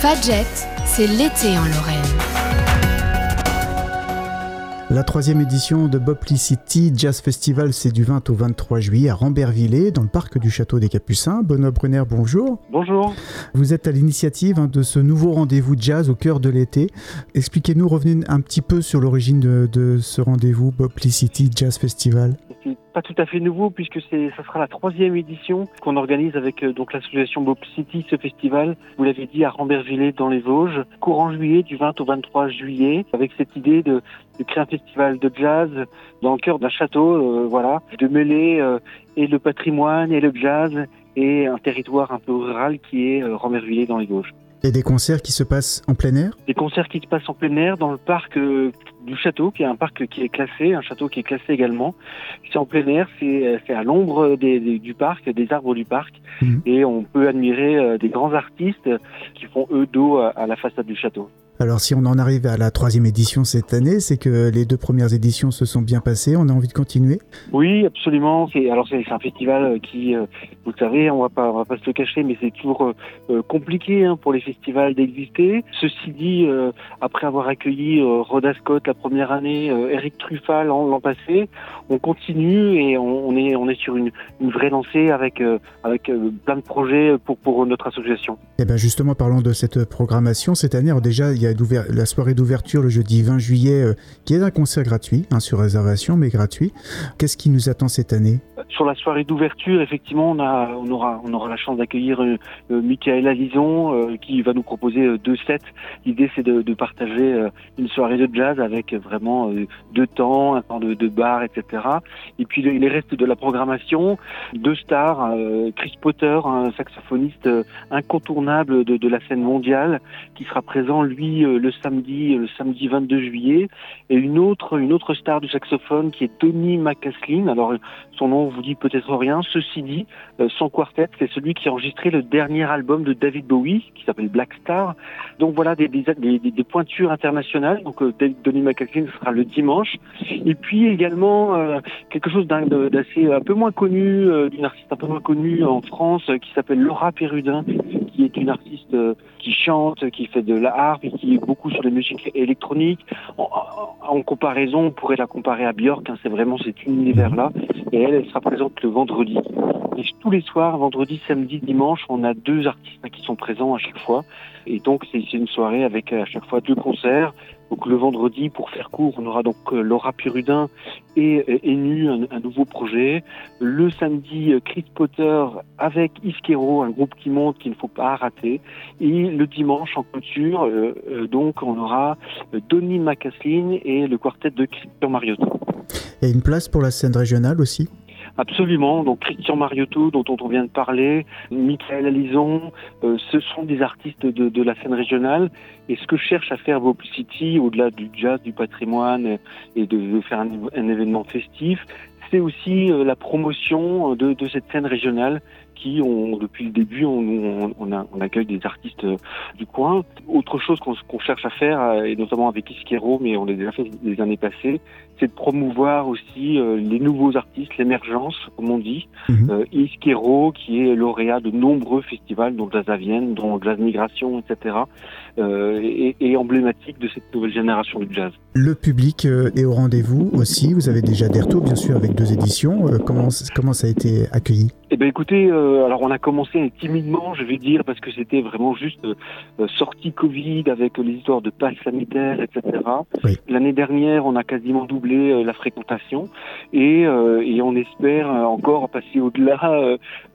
Fadjet, c'est l'été en Lorraine. La troisième édition de City Jazz Festival, c'est du 20 au 23 juillet à Rambervillers, dans le parc du Château des Capucins. Benoît Brunner, bonjour. Bonjour. Vous êtes à l'initiative hein, de ce nouveau rendez-vous jazz au cœur de l'été. Expliquez-nous, revenez un petit peu sur l'origine de, ce rendez-vous City Jazz Festival pas tout à fait nouveau puisque c'est ça sera la troisième édition qu'on organise avec euh, donc l'association Bob City, ce festival. Vous l'avez dit à Rambervillers dans les Vosges, courant juillet du 20 au 23 juillet, avec cette idée de, créer un festival de jazz dans le cœur d'un château, euh, voilà, de mêler euh, et le patrimoine et le jazz et un territoire un peu rural qui est Rambervillers dans les Vosges. Et des concerts qui se passent en plein air? Des concerts qui se passent en plein air dans le parc euh, du château, qui est un parc qui est classé, un château qui est classé également. C'est en plein air, c'est euh, à l'ombre du parc, des arbres du parc, mmh. et on peut admirer euh, des grands artistes qui font eux dos à la façade du château. Alors si on en arrive à la troisième édition cette année, c'est que les deux premières éditions se sont bien passées, on a envie de continuer Oui, absolument. Alors c'est un festival euh, qui, euh, vous le savez, on va pas, on va pas se le cacher, mais c'est toujours euh, compliqué hein, pour les festivals d'exister. Ceci dit, après avoir accueilli Rhoda Scott la première année, Eric Truffal l'an passé, on continue et on, est, on est sur une, une vraie lancée avec, avec plein de projets pour, pour notre association. Et eh bien justement, parlons de cette programmation. Cette année, alors déjà, il y a la soirée d'ouverture le jeudi 20 juillet, euh, qui est un concert gratuit, hein, sur réservation, mais gratuit. Qu'est-ce qui nous attend cette année? Sur la soirée d'ouverture, effectivement, on, a, on, aura, on aura la chance d'accueillir euh, euh Michael Alison, euh, qui va nous proposer deux sets. L'idée, c'est de, de, partager une soirée de jazz avec vraiment deux temps, un temps de, de, bar, etc. Et puis les restes de la programmation, deux stars, Chris Potter, un saxophoniste incontournable de, de la scène mondiale, qui sera présent, lui, euh, le samedi, le samedi 22 juillet, et une autre, une autre star du saxophone qui est Tony McCaslin. Alors son nom vous dit peut-être rien. Ceci dit, euh, son quartet, c'est celui qui a enregistré le dernier album de David Bowie, qui s'appelle Black Star. Donc voilà des, des, des, pointures internationales. Donc euh, Tony McCaslin sera le dimanche. Et puis également quelque chose d'assez un peu moins connu, d'une artiste un peu moins connue en France, qui s'appelle Laura Perrudin, qui est une artiste qui chante, qui fait de la harpe, qui est beaucoup sur les musiques électroniques. En, comparaison, on pourrait la comparer à Björk, hein, c'est vraiment cet univers-là. Et elle, elle sera présente le vendredi. Tous les soirs, vendredi, samedi, dimanche, on a deux artistes qui sont présents à chaque fois. Et donc, c'est une soirée avec à chaque fois deux concerts. Donc le vendredi, pour faire court, on aura donc euh, Laura Purudin et euh, Enu, un, nouveau projet. Le samedi, euh, Chris Potter avec Iskero, un groupe qui monte qu'il ne faut pas rater. Et le dimanche, en culture, donc on aura Donny McCaslin et le quartet de Christian Mariotto. Et une place pour la scène régionale aussi? Absolument. Donc Christian Mariotto, dont on vient de parler, Michael Alison, euh, ce sont des artistes de, la scène régionale. Et ce que cherche à faire Vaux City, au-delà du jazz, du patrimoine et de, faire un, événement festif, c'est aussi euh, la promotion de, de, cette scène régionale qui, depuis le début, on, on, a, on, accueille des artistes euh, du coin. Autre chose qu'on cherche à faire, et notamment avec Iskero, mais on l'a déjà fait les années passées, c'est de promouvoir aussi euh, les nouveaux artistes, l'émergence, comme on dit. Euh, Iskero, qui est lauréat de nombreux festivals, dont Jazz à Vienne, dont Jazz Migration, etc., euh, et, emblématique de cette nouvelle génération du jazz. Le public euh, est au rendez-vous aussi. Vous avez déjà des retours, bien sûr, avec deux éditions. comment, comment ça a été accueilli? Eh ben écoutez, alors on a commencé timidement, je vais dire, parce que c'était vraiment juste sortie Covid avec les histoires de passe sanitaire, etc. L'année dernière, on a quasiment doublé euh, la fréquentation et, euh, et on espère encore passer au-delà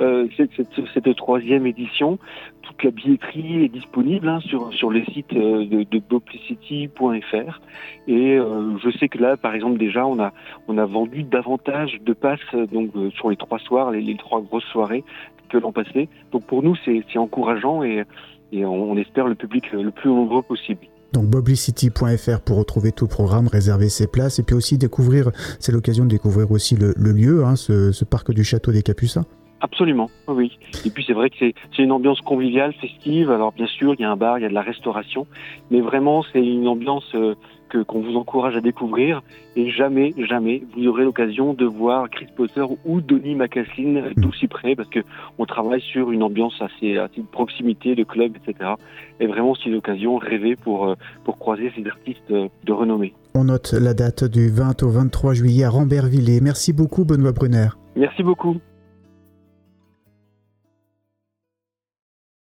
euh, cette, cette, cette, troisième édition. Toute la billetterie est disponible hein, sur, sur le site de, de boplicity.fr et je sais que là, par exemple, déjà, on a, on a vendu davantage de passes donc sur les trois soirs, les, les trois grosses soirées que l'an passé. Donc pour nous, c'est encourageant et, et on espère le public le plus nombreux possible. Donc boblicity.fr pour retrouver tout le programme, réserver ses places et puis aussi découvrir, c'est l'occasion de découvrir aussi le, lieu, hein, ce, parc du château des Capucins. Absolument, oui. Et puis c'est vrai que c'est une ambiance conviviale, festive. Alors bien sûr, il y a un bar, il y a de la restauration, mais vraiment c'est une ambiance euh, que qu'on vous encourage à découvrir. Et jamais, jamais vous aurez l'occasion de voir Chris Potter ou Donny McCaslin d'aussi près, parce que on travaille sur une ambiance assez, assez de proximité, de club, etc. Et vraiment c'est une occasion rêvée pour euh, pour croiser ces artistes euh, de renommée. On note la date du 20 au 23 juillet à Rambervillers. Merci beaucoup Benoît Brunner. Merci beaucoup.